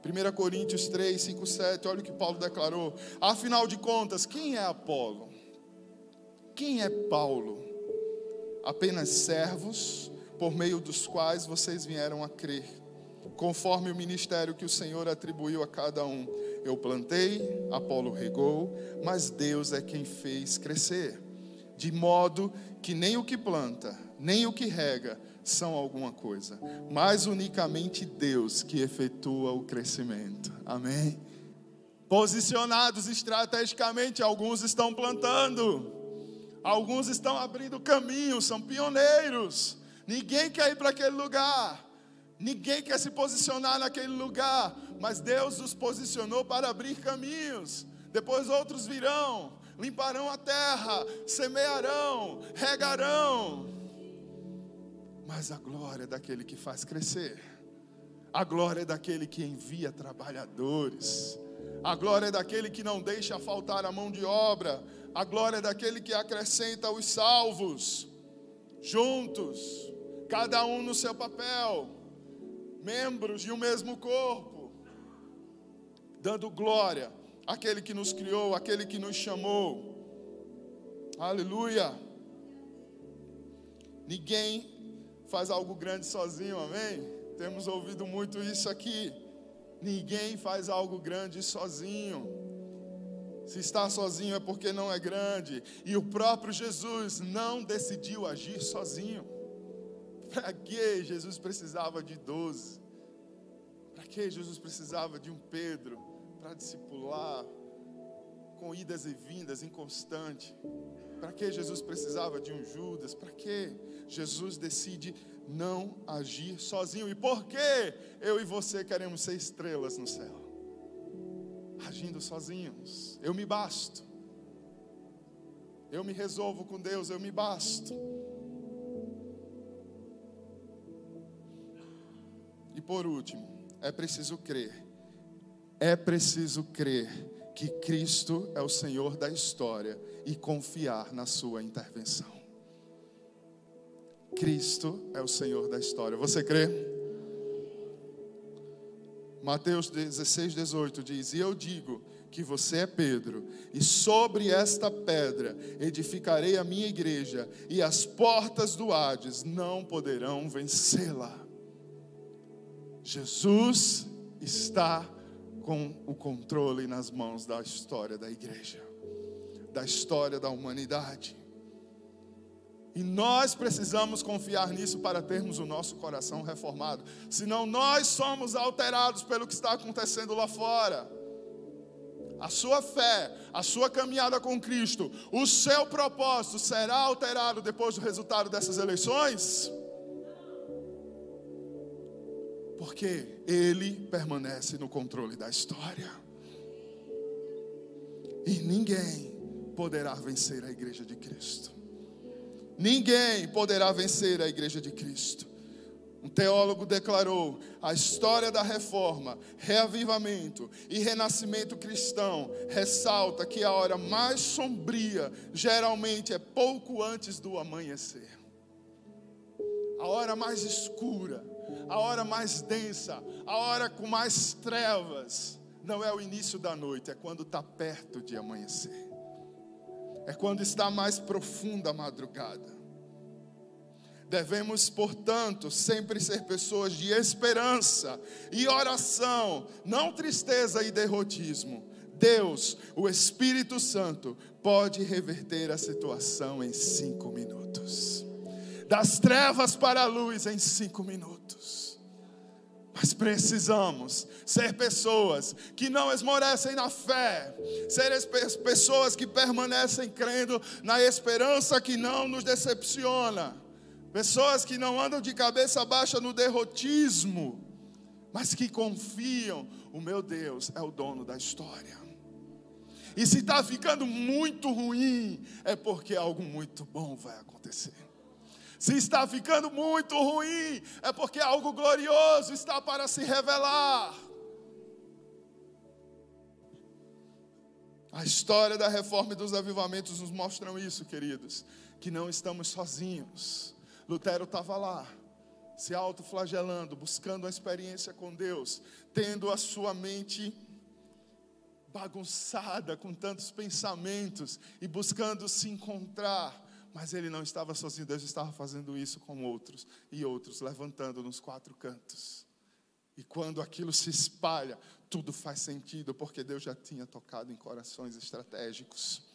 1 Coríntios 3, 5, 7, olha o que Paulo declarou. Afinal de contas, quem é Apolo? Quem é Paulo? Apenas servos por meio dos quais vocês vieram a crer, conforme o ministério que o Senhor atribuiu a cada um. Eu plantei, Apolo regou, mas Deus é quem fez crescer. De modo que nem o que planta, nem o que rega, são alguma coisa, mas unicamente Deus que efetua o crescimento. Amém? Posicionados estrategicamente, alguns estão plantando, alguns estão abrindo caminho, são pioneiros. Ninguém quer ir para aquele lugar, ninguém quer se posicionar naquele lugar, mas Deus os posicionou para abrir caminhos. Depois outros virão, limparão a terra, semearão, regarão mas a glória é daquele que faz crescer. A glória é daquele que envia trabalhadores. A glória é daquele que não deixa faltar a mão de obra. A glória é daquele que acrescenta os salvos, juntos, cada um no seu papel. Membros de um mesmo corpo, dando glória àquele que nos criou, àquele que nos chamou. Aleluia. Ninguém faz algo grande sozinho, amém? Temos ouvido muito isso aqui. Ninguém faz algo grande sozinho. Se está sozinho é porque não é grande. E o próprio Jesus não decidiu agir sozinho. Para que Jesus precisava de doze? Para que Jesus precisava de um Pedro para discipular com idas e vindas inconstante? Para que Jesus precisava de um Judas? Para que Jesus decide não agir sozinho? E por que eu e você queremos ser estrelas no céu? Agindo sozinhos. Eu me basto. Eu me resolvo com Deus, eu me basto. Por último, é preciso crer. É preciso crer que Cristo é o Senhor da história e confiar na sua intervenção. Cristo é o Senhor da história. Você crê? Mateus 16, 18 diz: E eu digo que você é Pedro, e sobre esta pedra edificarei a minha igreja, e as portas do Hades não poderão vencê-la. Jesus está com o controle nas mãos da história da igreja, da história da humanidade. E nós precisamos confiar nisso para termos o nosso coração reformado. Senão nós somos alterados pelo que está acontecendo lá fora. A sua fé, a sua caminhada com Cristo, o seu propósito será alterado depois do resultado dessas eleições? Porque Ele permanece no controle da história. E ninguém poderá vencer a igreja de Cristo. Ninguém poderá vencer a igreja de Cristo. Um teólogo declarou: a história da reforma, reavivamento e renascimento cristão ressalta que a hora mais sombria geralmente é pouco antes do amanhecer. A hora mais escura a hora mais densa, a hora com mais trevas, não é o início da noite, é quando está perto de amanhecer, é quando está mais profunda a madrugada. Devemos, portanto, sempre ser pessoas de esperança e oração, não tristeza e derrotismo. Deus, o Espírito Santo, pode reverter a situação em cinco minutos das trevas para a luz em cinco minutos. Mas precisamos ser pessoas que não esmorecem na fé, ser pessoas que permanecem crendo na esperança que não nos decepciona, pessoas que não andam de cabeça baixa no derrotismo, mas que confiam: o meu Deus é o dono da história. E se está ficando muito ruim, é porque algo muito bom vai acontecer. Se está ficando muito ruim, é porque algo glorioso está para se revelar. A história da reforma e dos avivamentos nos mostram isso, queridos, que não estamos sozinhos. Lutero estava lá, se autoflagelando, buscando a experiência com Deus, tendo a sua mente bagunçada com tantos pensamentos e buscando se encontrar mas ele não estava sozinho, Deus estava fazendo isso com outros e outros, levantando nos quatro cantos. E quando aquilo se espalha, tudo faz sentido, porque Deus já tinha tocado em corações estratégicos.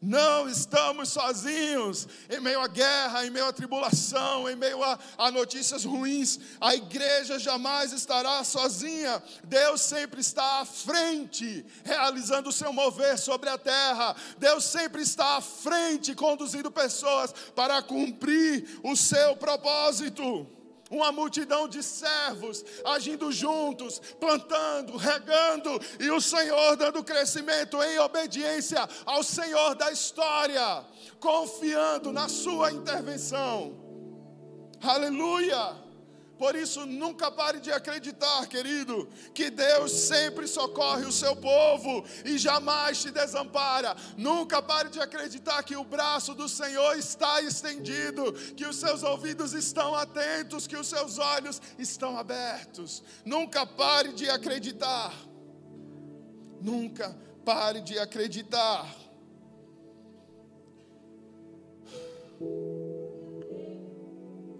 Não estamos sozinhos em meio à guerra, em meio à tribulação, em meio a, a, notícias ruins. A igreja jamais estará sozinha. Deus sempre está à frente, realizando o seu mover sobre a terra. Deus sempre está à frente, conduzindo pessoas para cumprir o seu propósito uma multidão de servos agindo juntos, plantando, regando, e o Senhor dando crescimento em obediência ao Senhor da história, confiando na Sua intervenção. Aleluia! Por isso, nunca pare de acreditar, querido, que Deus sempre socorre o seu povo e jamais te desampara. Nunca pare de acreditar que o braço do Senhor está estendido, que os seus ouvidos estão atentos, que os seus olhos estão abertos. Nunca pare de acreditar. Nunca pare de acreditar.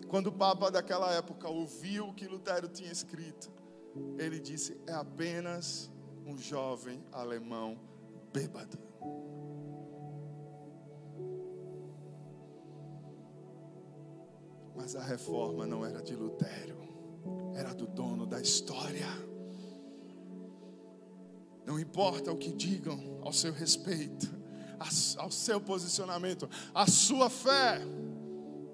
Quando o Papa daquela época ouviu o que Lutero tinha escrito, ele disse: é apenas um jovem alemão bêbado. Mas a reforma não era de Lutero, era do dono da história. Não importa o que digam ao seu respeito, ao seu posicionamento, a sua fé.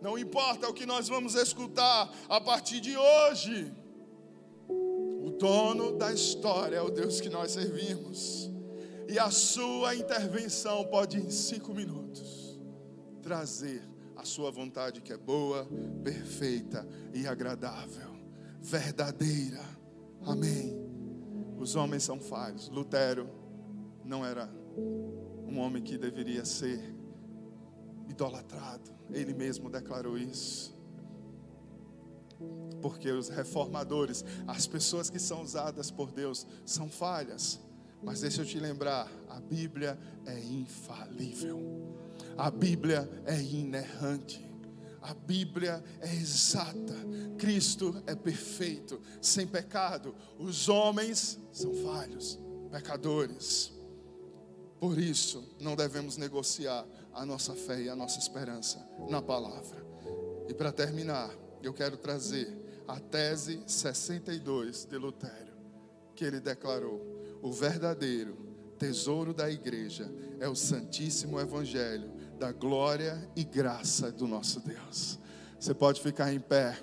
Não importa o que nós vamos escutar a partir de hoje. O dono da história é o Deus que nós servimos. E a sua intervenção pode, em cinco minutos, trazer a sua vontade que é boa, perfeita e agradável, verdadeira. Amém. Os homens são falhos. Lutero não era um homem que deveria ser idolatrado. Ele mesmo declarou isso. Porque os reformadores, as pessoas que são usadas por Deus, são falhas. Mas deixa eu te lembrar: a Bíblia é infalível, a Bíblia é inerrante. A Bíblia é exata, Cristo é perfeito, sem pecado. Os homens são falhos, pecadores. Por isso, não devemos negociar a nossa fé e a nossa esperança na palavra. E para terminar, eu quero trazer a tese 62 de Lutero, que ele declarou: o verdadeiro tesouro da igreja é o Santíssimo Evangelho da glória e graça do nosso Deus. Você pode ficar em pé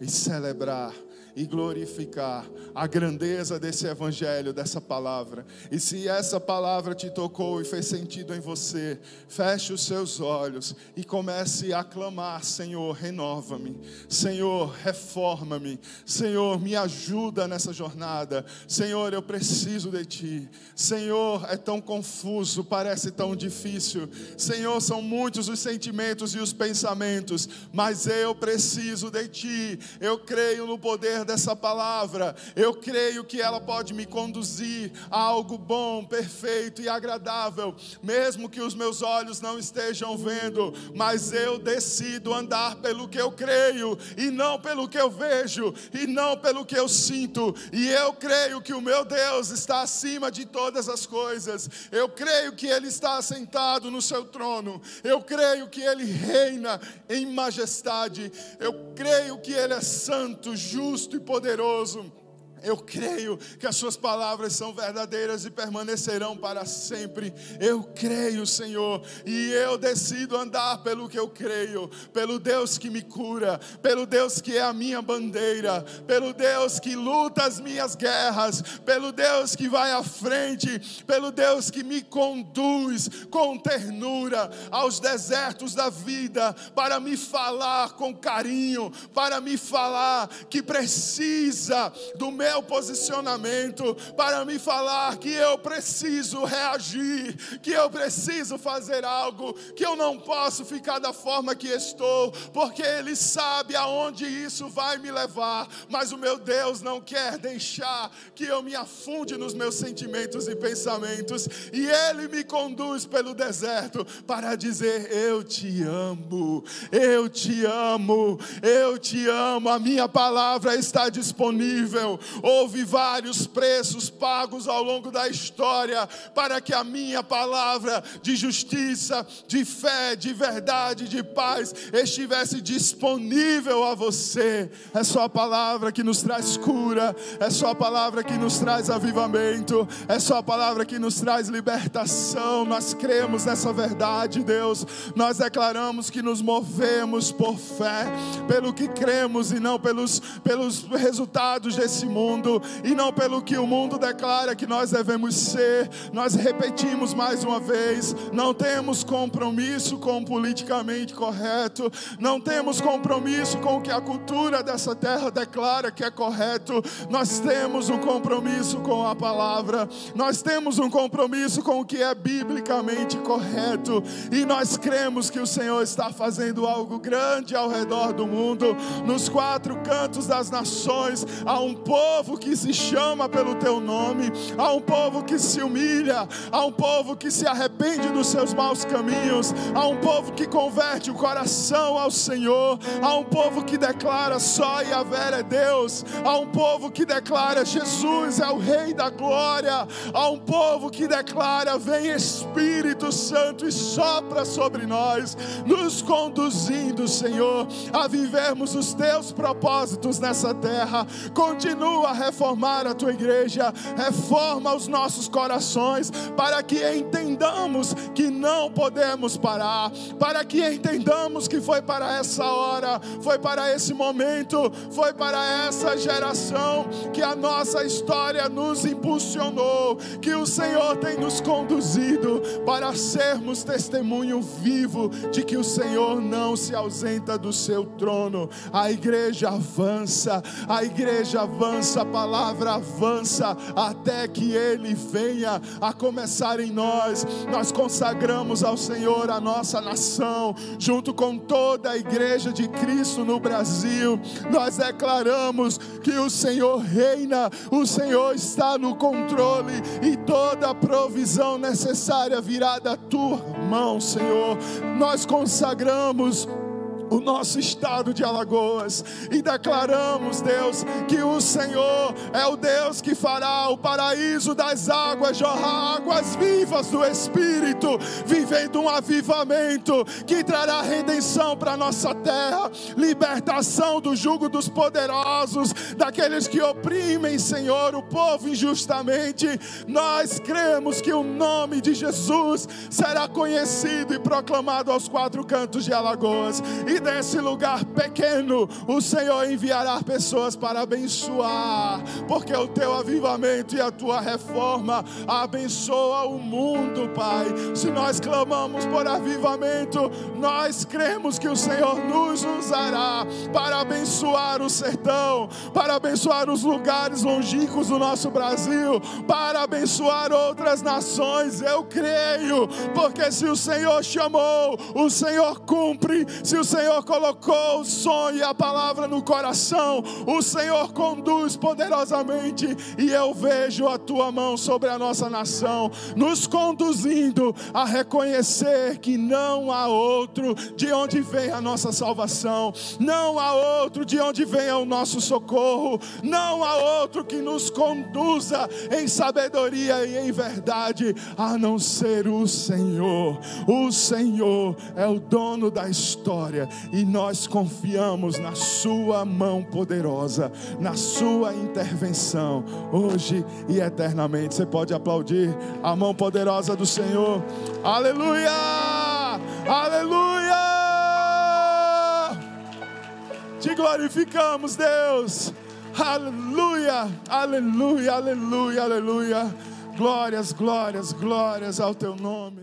e celebrar e glorificar a grandeza desse evangelho, dessa palavra. E se essa palavra te tocou e fez sentido em você, feche os seus olhos e comece a clamar: Senhor, renova-me. Senhor, reforma-me. Senhor, me ajuda nessa jornada. Senhor, eu preciso de ti. Senhor, é tão confuso, parece tão difícil. Senhor, são muitos os sentimentos e os pensamentos, mas eu preciso de ti. Eu creio no poder dessa palavra, eu creio que ela pode me conduzir a algo bom, perfeito e agradável, mesmo que os meus olhos não estejam vendo, mas eu decido andar pelo que eu creio e não pelo que eu vejo e não pelo que eu sinto, e eu creio que o meu Deus está acima de todas as coisas, eu creio que Ele está assentado no seu trono, eu creio que Ele reina em majestade, eu creio que Ele é santo, justo e poderoso. Eu creio que as suas palavras são verdadeiras e permanecerão para sempre. Eu creio, Senhor, e eu decido andar pelo que eu creio, pelo Deus que me cura, pelo Deus que é a minha bandeira, pelo Deus que luta as minhas guerras, pelo Deus que vai à frente, pelo Deus que me conduz com ternura aos desertos da vida, para me falar com carinho, para me falar que precisa do meu meu posicionamento para me falar que eu preciso reagir, que eu preciso fazer algo, que eu não posso ficar da forma que estou, porque Ele sabe aonde isso vai me levar, mas o meu Deus não quer deixar que eu me afunde nos meus sentimentos e pensamentos, e Ele me conduz pelo deserto para dizer: Eu te amo, eu te amo, eu te amo, a minha palavra está disponível, Houve vários preços pagos ao longo da história para que a minha palavra de justiça, de fé, de verdade, de paz estivesse disponível a você. É só a palavra que nos traz cura, é só a palavra que nos traz avivamento, é só a palavra que nos traz libertação. Nós cremos nessa verdade, Deus. Nós declaramos que nos movemos por fé, pelo que cremos e não pelos, pelos resultados desse mundo mundo e não pelo que o mundo declara que nós devemos ser. Nós repetimos mais uma vez: não temos compromisso com o politicamente correto, não temos compromisso com o que a cultura dessa terra declara que é correto. Nós temos um compromisso com a palavra, nós temos um compromisso com o que é biblicamente correto e nós cremos que o Senhor está fazendo algo grande ao redor do mundo, nos quatro cantos das nações. Há um povo que se chama pelo teu nome, há um povo que se humilha, há um povo que se arrepende dos seus maus caminhos, há um povo que converte o coração ao Senhor, há um povo que declara só Yahvé é Deus, há um povo que declara Jesus é o Rei da glória, há um povo que declara: Vem Espírito Santo e sopra sobre nós, nos conduzindo, Senhor, a vivermos os teus propósitos nessa terra. Continua a reformar a tua igreja, reforma os nossos corações, para que entendamos que não podemos parar, para que entendamos que foi para essa hora, foi para esse momento, foi para essa geração que a nossa história nos impulsionou, que o Senhor tem nos conduzido para sermos testemunho vivo de que o Senhor não se ausenta do seu trono. A igreja avança, a igreja avança, a palavra avança até que ele venha a começar em nós. Nós consagramos ao Senhor a nossa nação, junto com toda a igreja de Cristo no Brasil. Nós declaramos que o Senhor reina, o Senhor está no controle e toda a provisão necessária virá da tua mão, Senhor. Nós consagramos o nosso estado de Alagoas e declaramos, Deus, que o Senhor é o Deus que fará o paraíso das águas jorrar águas vivas do Espírito, vivendo um avivamento que trará redenção para nossa terra, libertação do jugo dos poderosos, daqueles que oprimem, Senhor, o povo injustamente. Nós cremos que o nome de Jesus será conhecido e proclamado aos quatro cantos de Alagoas. E desse lugar pequeno, o Senhor enviará pessoas para abençoar, porque o teu avivamento e a tua reforma abençoa o mundo, Pai. Se nós clamamos por avivamento, nós cremos que o Senhor nos usará para abençoar o sertão, para abençoar os lugares longínquos do nosso Brasil, para abençoar outras nações. Eu creio, porque se o Senhor chamou, o Senhor cumpre. Se o Senhor Senhor colocou o sonho e a palavra no coração, o Senhor conduz poderosamente, e eu vejo a tua mão sobre a nossa nação, nos conduzindo a reconhecer que não há outro de onde vem a nossa salvação, não há outro de onde vem o nosso socorro, não há outro que nos conduza em sabedoria e em verdade, a não ser o Senhor. O Senhor é o dono da história e nós confiamos na Sua mão poderosa, na Sua intervenção, hoje e eternamente. Você pode aplaudir a mão poderosa do Senhor, aleluia! Aleluia! Te glorificamos, Deus. Aleluia, aleluia, aleluia, aleluia. Glórias, glórias, glórias ao teu nome.